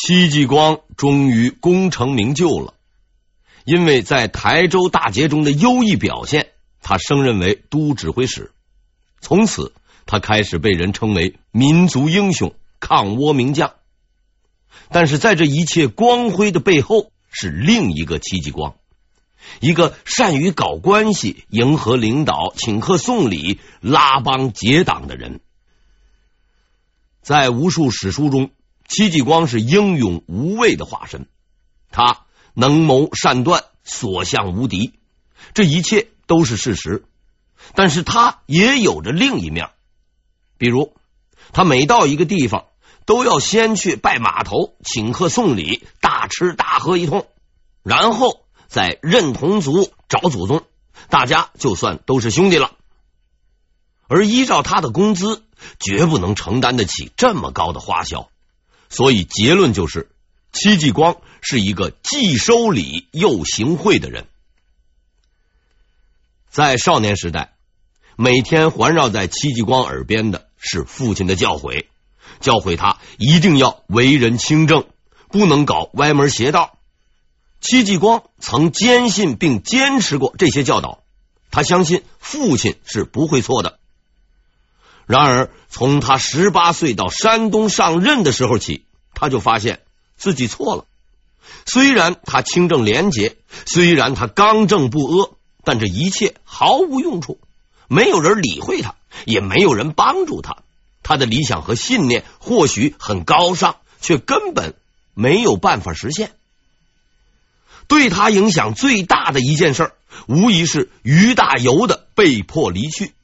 戚继光终于功成名就了，因为在台州大捷中的优异表现，他升任为都指挥使。从此，他开始被人称为民族英雄、抗倭名将。但是，在这一切光辉的背后，是另一个戚继光，一个善于搞关系、迎合领导、请客送礼、拉帮结党的人。在无数史书中，戚继光是英勇无畏的化身，他能谋善断，所向无敌，这一切都是事实。但是他也有着另一面，比如他每到一个地方，都要先去拜码头，请客送礼，大吃大喝一通，然后再认同族、找祖宗，大家就算都是兄弟了。而依照他的工资，绝不能承担得起这么高的花销。所以结论就是，戚继光是一个既收礼又行贿的人。在少年时代，每天环绕在戚继光耳边的是父亲的教诲，教诲他一定要为人清正，不能搞歪门邪道。戚继光曾坚信并坚持过这些教导，他相信父亲是不会错的。然而，从他十八岁到山东上任的时候起，他就发现自己错了。虽然他清正廉洁，虽然他刚正不阿，但这一切毫无用处，没有人理会他，也没有人帮助他。他的理想和信念或许很高尚，却根本没有办法实现。对他影响最大的一件事，无疑是于大猷的被迫离去。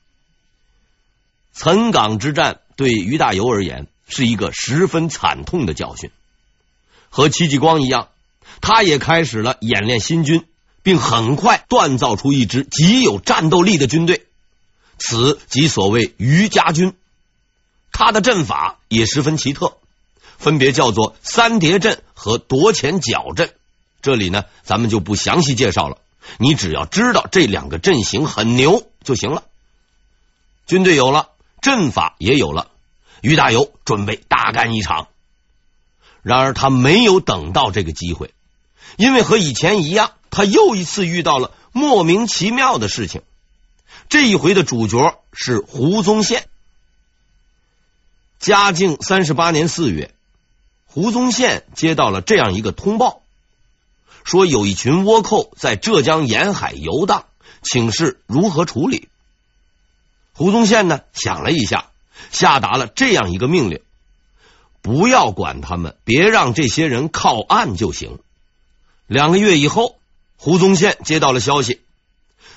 岑港之战对于大猷而言是一个十分惨痛的教训。和戚继光一样，他也开始了演练新军，并很快锻造出一支极有战斗力的军队。此即所谓俞家军。他的阵法也十分奇特，分别叫做三叠阵和夺前剿阵。这里呢，咱们就不详细介绍了。你只要知道这两个阵型很牛就行了。军队有了。阵法也有了，俞大猷准备大干一场。然而他没有等到这个机会，因为和以前一样，他又一次遇到了莫名其妙的事情。这一回的主角是胡宗宪。嘉靖三十八年四月，胡宗宪接到了这样一个通报，说有一群倭寇在浙江沿海游荡，请示如何处理。胡宗宪呢，想了一下，下达了这样一个命令：不要管他们，别让这些人靠岸就行。两个月以后，胡宗宪接到了消息，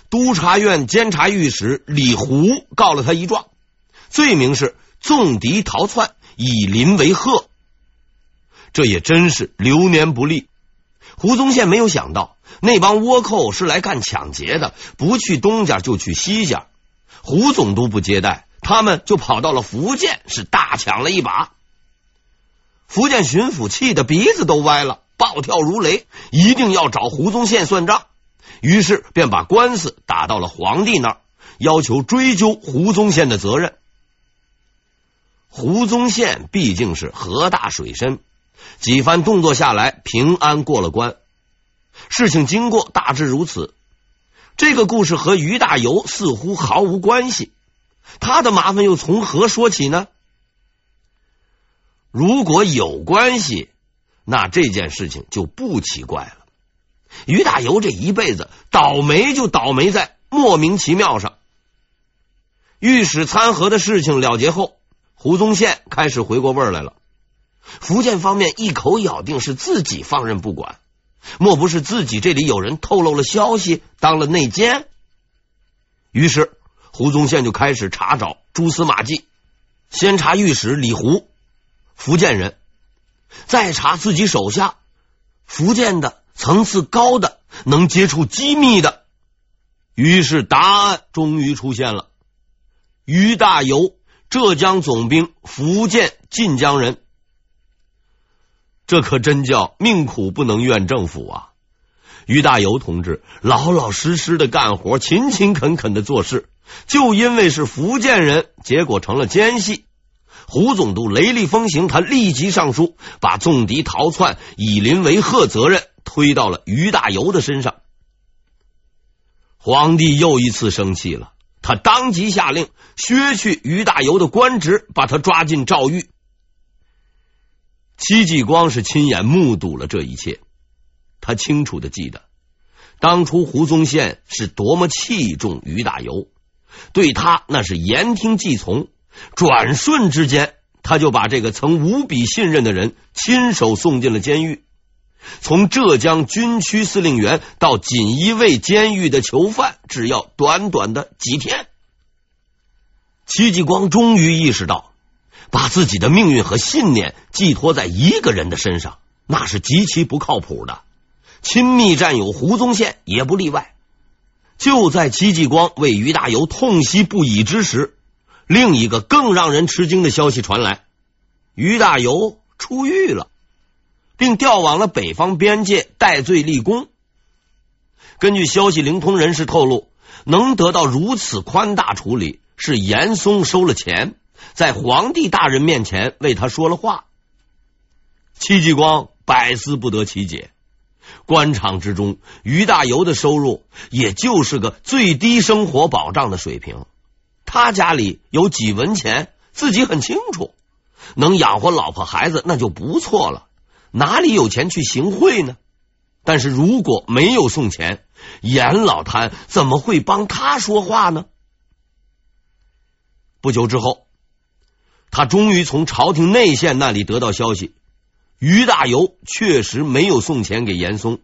督察院监察御史李胡告了他一状，罪名是纵敌逃窜，以邻为壑。这也真是流年不利。胡宗宪没有想到，那帮倭寇是来干抢劫的，不去东家就去西家。胡总督不接待，他们就跑到了福建，是大抢了一把。福建巡抚气得鼻子都歪了，暴跳如雷，一定要找胡宗宪算账。于是便把官司打到了皇帝那儿，要求追究胡宗宪的责任。胡宗宪毕竟是河大水深，几番动作下来，平安过了关。事情经过大致如此。这个故事和于大猷似乎毫无关系，他的麻烦又从何说起呢？如果有关系，那这件事情就不奇怪了。于大猷这一辈子倒霉就倒霉在莫名其妙上。御史参合的事情了结后，胡宗宪开始回过味儿来了。福建方面一口咬定是自己放任不管。莫不是自己这里有人透露了消息，当了内奸？于是胡宗宪就开始查找蛛丝马迹，先查御史李胡，福建人，再查自己手下福建的层次高的能接触机密的。于是答案终于出现了：于大猷，浙江总兵，福建晋江人。这可真叫命苦不能怨政府啊！于大猷同志老老实实的干活，勤勤恳恳的做事，就因为是福建人，结果成了奸细。胡总督雷厉风行，他立即上书，把纵敌逃窜、以邻为壑责任推到了于大猷的身上。皇帝又一次生气了，他当即下令削去于大猷的官职，把他抓进诏狱。戚继光是亲眼目睹了这一切，他清楚的记得，当初胡宗宪是多么器重于大猷，对他那是言听计从。转瞬之间，他就把这个曾无比信任的人亲手送进了监狱。从浙江军区司令员到锦衣卫监狱的囚犯，只要短短的几天。戚继光终于意识到，把自己的命运和信念寄托在一个人的身上，那是极其不靠谱的。亲密战友胡宗宪也不例外。就在戚继光为于大猷痛惜不已之时，另一个更让人吃惊的消息传来：于大猷出狱了，并调往了北方边界戴罪立功。根据消息灵通人士透露，能得到如此宽大处理，是严嵩收了钱，在皇帝大人面前为他说了话。戚继光百思不得其解，官场之中，于大猷的收入也就是个最低生活保障的水平。他家里有几文钱，自己很清楚，能养活老婆孩子那就不错了，哪里有钱去行贿呢？但是如果没有送钱，严老贪怎么会帮他说话呢？不久之后，他终于从朝廷内线那里得到消息，于大猷确实没有送钱给严嵩，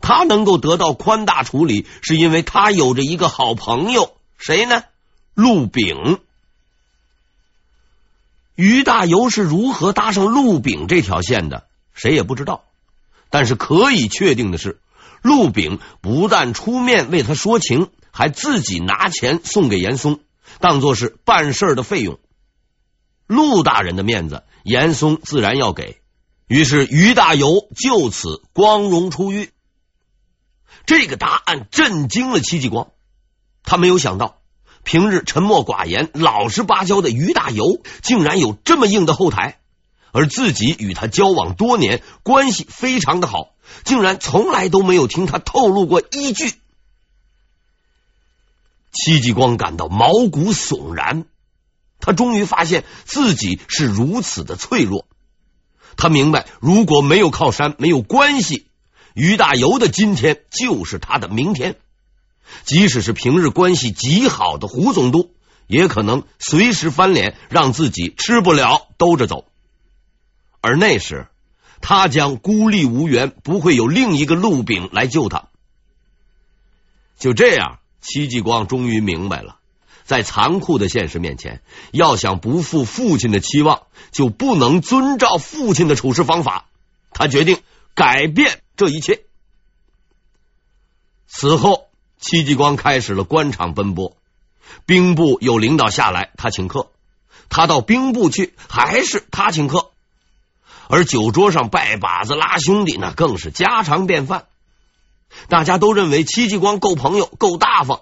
他能够得到宽大处理，是因为他有着一个好朋友，谁呢？陆炳，于大猷是如何搭上陆炳这条线的？谁也不知道。但是可以确定的是，陆炳不但出面为他说情，还自己拿钱送给严嵩，当做是办事的费用。陆大人的面子，严嵩自然要给。于是于大猷就此光荣出狱。这个答案震惊了戚继光，他没有想到。平日沉默寡言、老实巴交的于大猷，竟然有这么硬的后台，而自己与他交往多年，关系非常的好，竟然从来都没有听他透露过一句。戚继光感到毛骨悚然，他终于发现自己是如此的脆弱。他明白，如果没有靠山，没有关系，于大猷的今天就是他的明天。即使是平日关系极好的胡总督，也可能随时翻脸，让自己吃不了兜着走。而那时，他将孤立无援，不会有另一个陆炳来救他。就这样，戚继光终于明白了，在残酷的现实面前，要想不负父亲的期望，就不能遵照父亲的处事方法。他决定改变这一切。此后。戚继光开始了官场奔波，兵部有领导下来，他请客；他到兵部去，还是他请客。而酒桌上拜把子、拉兄弟，那更是家常便饭。大家都认为戚继光够朋友、够大方，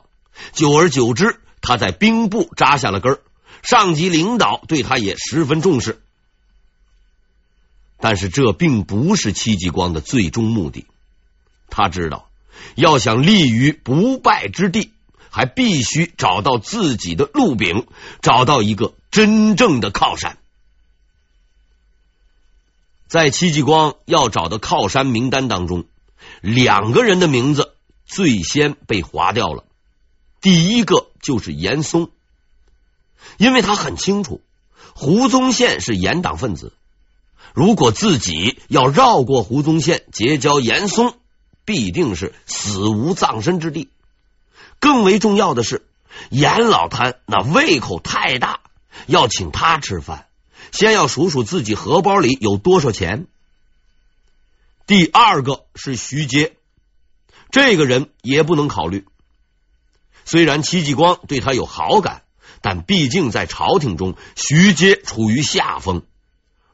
久而久之，他在兵部扎下了根儿，上级领导对他也十分重视。但是这并不是戚继光的最终目的，他知道。要想立于不败之地，还必须找到自己的路柄，找到一个真正的靠山。在戚继光要找的靠山名单当中，两个人的名字最先被划掉了。第一个就是严嵩，因为他很清楚胡宗宪是严党分子，如果自己要绕过胡宗宪，结交严嵩。必定是死无葬身之地。更为重要的是，严老贪那胃口太大，要请他吃饭，先要数数自己荷包里有多少钱。第二个是徐阶，这个人也不能考虑。虽然戚继光对他有好感，但毕竟在朝廷中，徐阶处于下风。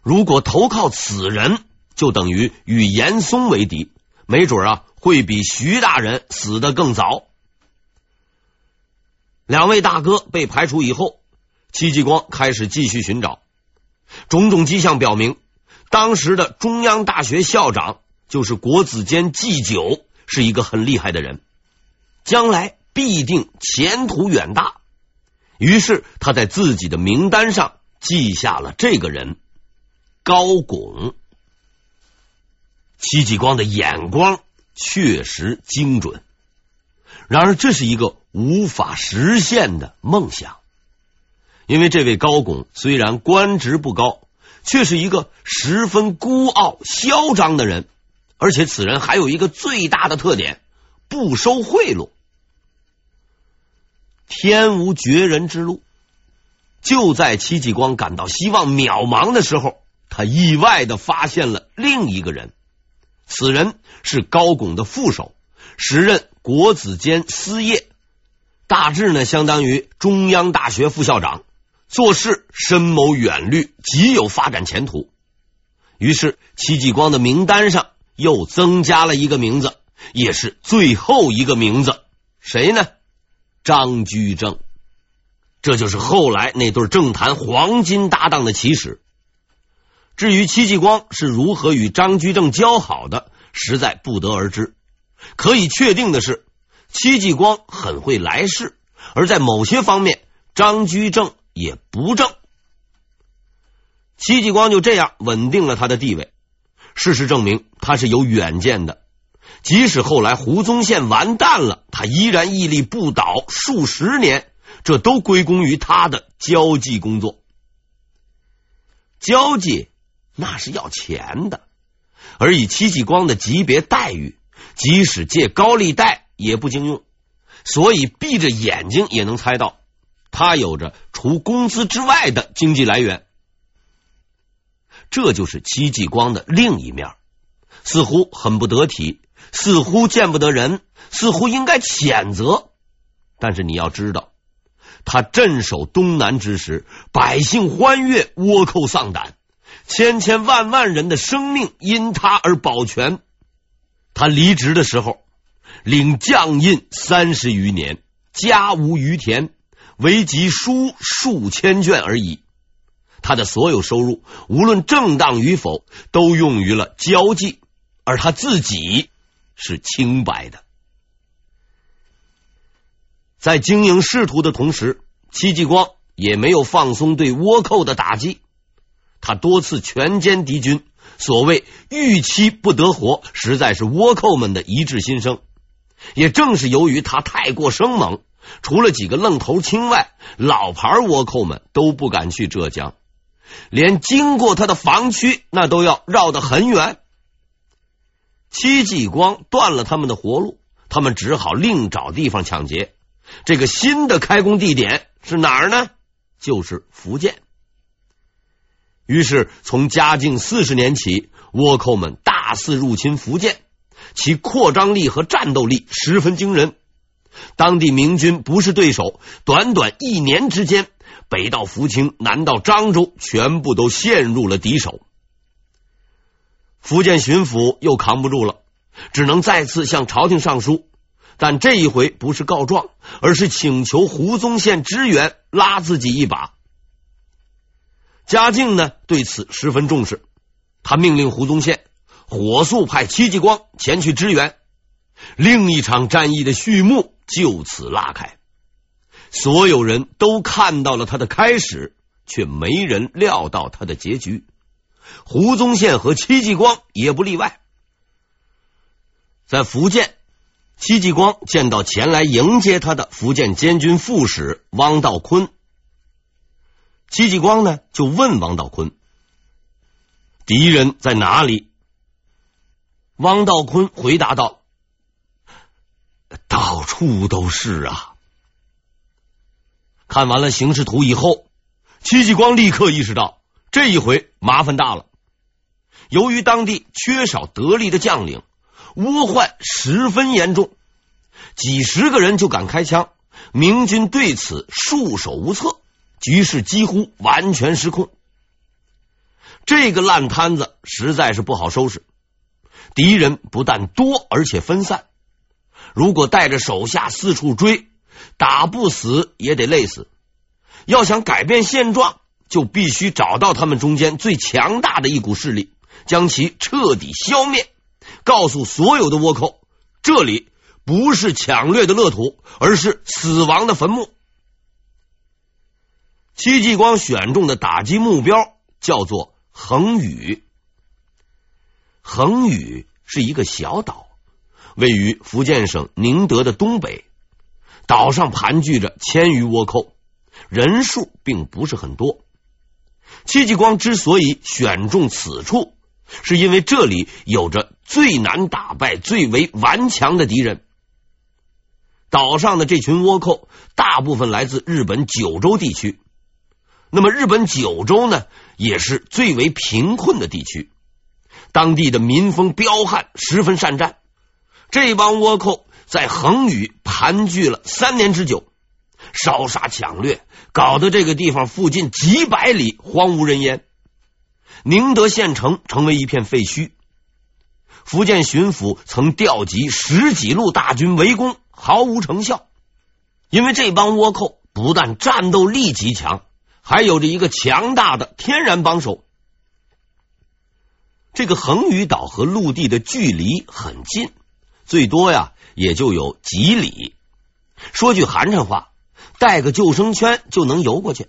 如果投靠此人，就等于与严嵩为敌。没准啊，会比徐大人死得更早。两位大哥被排除以后，戚继光开始继续寻找。种种迹象表明，当时的中央大学校长就是国子监祭酒，是一个很厉害的人，将来必定前途远大。于是他在自己的名单上记下了这个人高拱。戚继光的眼光确实精准，然而这是一个无法实现的梦想，因为这位高拱虽然官职不高，却是一个十分孤傲嚣张的人，而且此人还有一个最大的特点：不收贿赂。天无绝人之路，就在戚继光感到希望渺茫的时候，他意外的发现了另一个人。此人是高拱的副手，时任国子监司业，大致呢相当于中央大学副校长，做事深谋远虑，极有发展前途。于是戚继光的名单上又增加了一个名字，也是最后一个名字，谁呢？张居正。这就是后来那对政坛黄金搭档的起始。至于戚继光是如何与张居正交好的，实在不得而知。可以确定的是，戚继光很会来事，而在某些方面，张居正也不正。戚继光就这样稳定了他的地位。事实证明，他是有远见的。即使后来胡宗宪完蛋了，他依然屹立不倒数十年，这都归功于他的交际工作。交际。那是要钱的，而以戚继光的级别待遇，即使借高利贷也不经用，所以闭着眼睛也能猜到，他有着除工资之外的经济来源。这就是戚继光的另一面，似乎很不得体，似乎见不得人，似乎应该谴责。但是你要知道，他镇守东南之时，百姓欢悦，倭寇丧胆。千千万万人的生命因他而保全。他离职的时候，领将印三十余年，家无余田，唯集书数千卷而已。他的所有收入，无论正当与否，都用于了交际，而他自己是清白的。在经营仕途的同时，戚继光也没有放松对倭寇的打击。他多次全歼敌军，所谓欲妻不得活，实在是倭寇们的一致心声。也正是由于他太过生猛，除了几个愣头青外，老牌倭寇们都不敢去浙江，连经过他的防区，那都要绕得很远。戚继光断了他们的活路，他们只好另找地方抢劫。这个新的开工地点是哪儿呢？就是福建。于是，从嘉靖四十年起，倭寇们大肆入侵福建，其扩张力和战斗力十分惊人。当地明军不是对手，短短一年之间，北到福清，南到漳州，全部都陷入了敌手。福建巡抚又扛不住了，只能再次向朝廷上书，但这一回不是告状，而是请求胡宗宪支援，拉自己一把。嘉靖呢，对此十分重视，他命令胡宗宪火速派戚继光前去支援。另一场战役的序幕就此拉开，所有人都看到了他的开始，却没人料到他的结局。胡宗宪和戚继光也不例外。在福建，戚继光见到前来迎接他的福建监军副使汪道坤。戚继光呢，就问汪道坤：“敌人在哪里？”汪道坤回答道：“到处都是啊。”看完了形势图以后，戚继光立刻意识到这一回麻烦大了。由于当地缺少得力的将领，倭患十分严重，几十个人就敢开枪，明军对此束手无策。局势几乎完全失控，这个烂摊子实在是不好收拾。敌人不但多，而且分散。如果带着手下四处追，打不死也得累死。要想改变现状，就必须找到他们中间最强大的一股势力，将其彻底消灭，告诉所有的倭寇，这里不是抢掠的乐土，而是死亡的坟墓。戚继光选中的打击目标叫做横屿。横屿是一个小岛，位于福建省宁德的东北。岛上盘踞着千余倭寇，人数并不是很多。戚继光之所以选中此处，是因为这里有着最难打败、最为顽强的敌人。岛上的这群倭寇大部分来自日本九州地区，那么日本九州呢，也是最为贫困的地区。当地的民风彪悍，十分善战。这帮倭寇在横屿盘踞了三年之久，烧杀抢掠，搞得这个地方附近几百里荒无人烟。宁德县城成为一片废墟。福建巡抚曾调集十几路大军围攻，毫无成效。因为这帮倭寇不但战斗力极强，还有着一个强大的天然帮手。这个横屿岛和陆地的距离很近，最多呀也就有几里。说句寒碜话，带个救生圈就能游过去。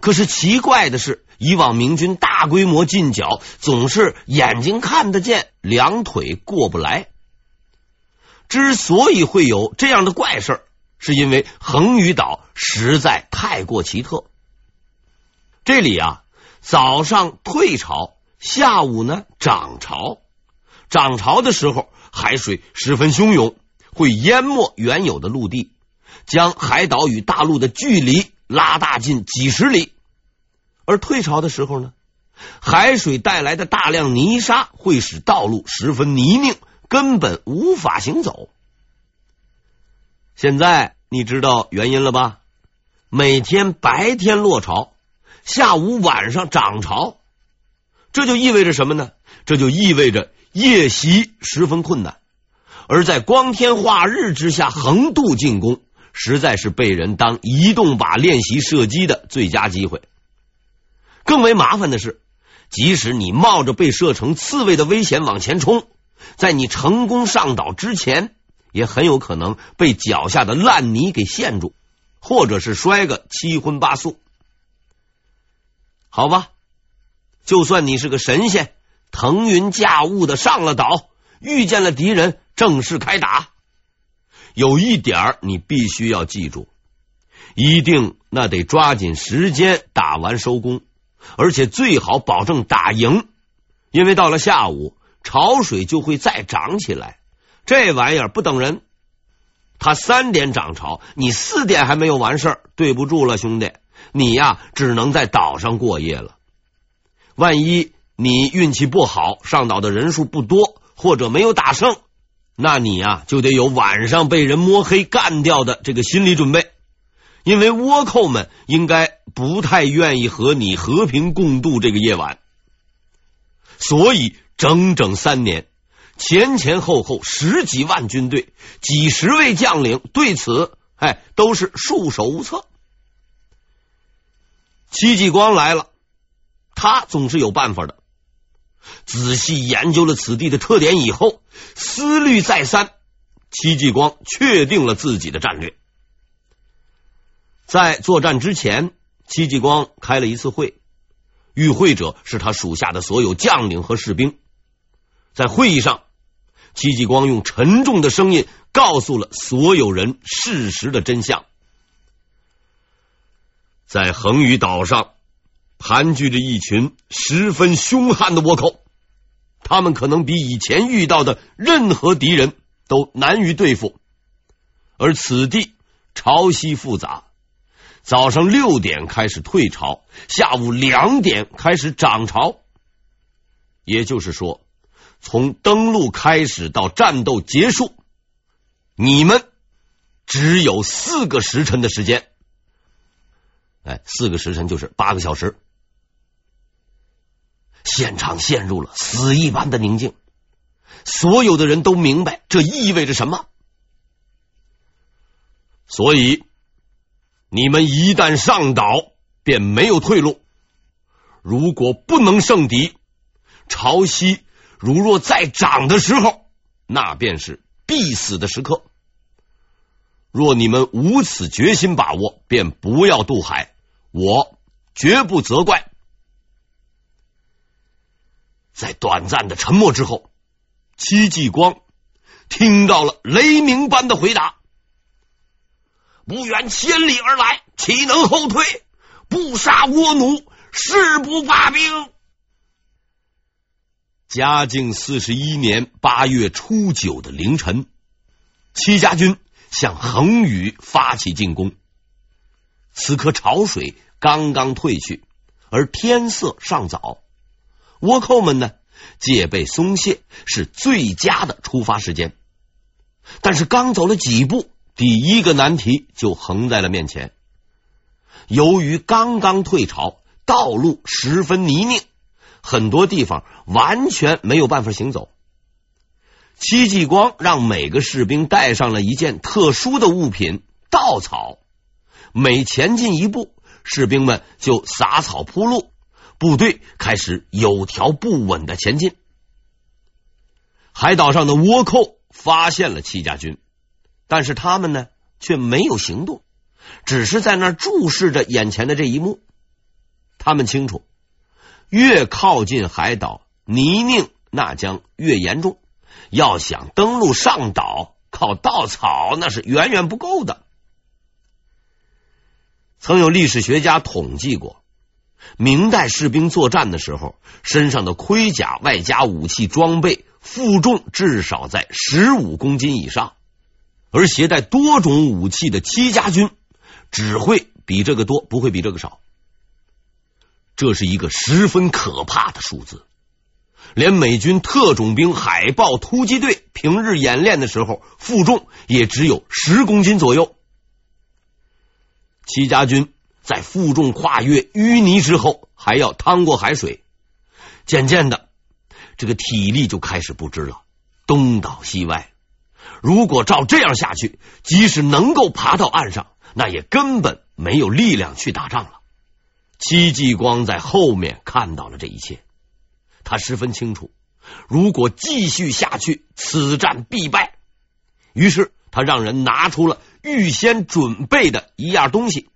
可是奇怪的是，以往明军大规模进剿，总是眼睛看得见，两腿过不来。之所以会有这样的怪事，是因为横屿岛实在太过奇特。这里啊，早上退潮。下午呢，涨潮，涨潮的时候，海水十分汹涌，会淹没原有的陆地，将海岛与大陆的距离拉大近几十里。而退潮的时候呢，海水带来的大量泥沙会使道路十分泥泞，根本无法行走。现在你知道原因了吧？每天白天落潮，下午晚上涨潮。这就意味着什么呢？这就意味着夜袭十分困难，而在光天化日之下横渡进攻，实在是被人当移动靶练习射击的最佳机会。更为麻烦的是，即使你冒着被射成刺猬的危险往前冲，在你成功上岛之前，也很有可能被脚下的烂泥给陷住，或者是摔个七荤八素。好吧。就算你是个神仙，腾云驾雾的上了岛，遇见了敌人，正式开打。有一点你必须要记住，一定那得抓紧时间打完收工，而且最好保证打赢，因为到了下午潮水就会再涨起来。这玩意儿不等人，他三点涨潮，你四点还没有完事儿，对不住了，兄弟，你呀只能在岛上过夜了。万一你运气不好，上岛的人数不多，或者没有打胜，那你呀就得有晚上被人摸黑干掉的这个心理准备，因为倭寇们应该不太愿意和你和平共度这个夜晚。所以整整三年，前前后后十几万军队，几十位将领，对此哎都是束手无策。戚继光来了。他总是有办法的。仔细研究了此地的特点以后，思虑再三，戚继光确定了自己的战略。在作战之前，戚继光开了一次会，与会者是他属下的所有将领和士兵。在会议上，戚继光用沉重的声音告诉了所有人事实的真相：在横屿岛上。盘踞着一群十分凶悍的倭寇，他们可能比以前遇到的任何敌人都难于对付。而此地潮汐复杂，早上六点开始退潮，下午两点开始涨潮。也就是说，从登陆开始到战斗结束，你们只有四个时辰的时间。哎，四个时辰就是八个小时。现场陷入了死一般的宁静，所有的人都明白这意味着什么。所以，你们一旦上岛，便没有退路。如果不能胜敌，潮汐如若再涨的时候，那便是必死的时刻。若你们无此决心把握，便不要渡海，我绝不责怪。在短暂的沉默之后，戚继光听到了雷鸣般的回答：“不远千里而来，岂能后退？不杀倭奴，誓不罢兵。”嘉靖四十一年八月初九的凌晨，戚家军向横屿发起进攻。此刻潮水刚刚退去，而天色尚早，倭寇们呢，戒备松懈，是最佳的出发时间。但是刚走了几步，第一个难题就横在了面前。由于刚刚退潮，道路十分泥泞。很多地方完全没有办法行走。戚继光让每个士兵带上了一件特殊的物品——稻草。每前进一步，士兵们就撒草铺路，部队开始有条不紊的前进。海岛上的倭寇发现了戚家军，但是他们呢，却没有行动，只是在那注视着眼前的这一幕。他们清楚。越靠近海岛，泥泞那将越严重。要想登陆上岛，靠稻草那是远远不够的。曾有历史学家统计过，明代士兵作战的时候，身上的盔甲外加武器装备负重至少在十五公斤以上，而携带多种武器的戚家军只会比这个多，不会比这个少。这是一个十分可怕的数字，连美军特种兵海豹突击队平日演练的时候，负重也只有十公斤左右。戚家军在负重跨越淤泥之后，还要趟过海水，渐渐的，这个体力就开始不支了，东倒西歪。如果照这样下去，即使能够爬到岸上，那也根本没有力量去打仗了。戚继光在后面看到了这一切，他十分清楚，如果继续下去，此战必败。于是他让人拿出了预先准备的一样东西，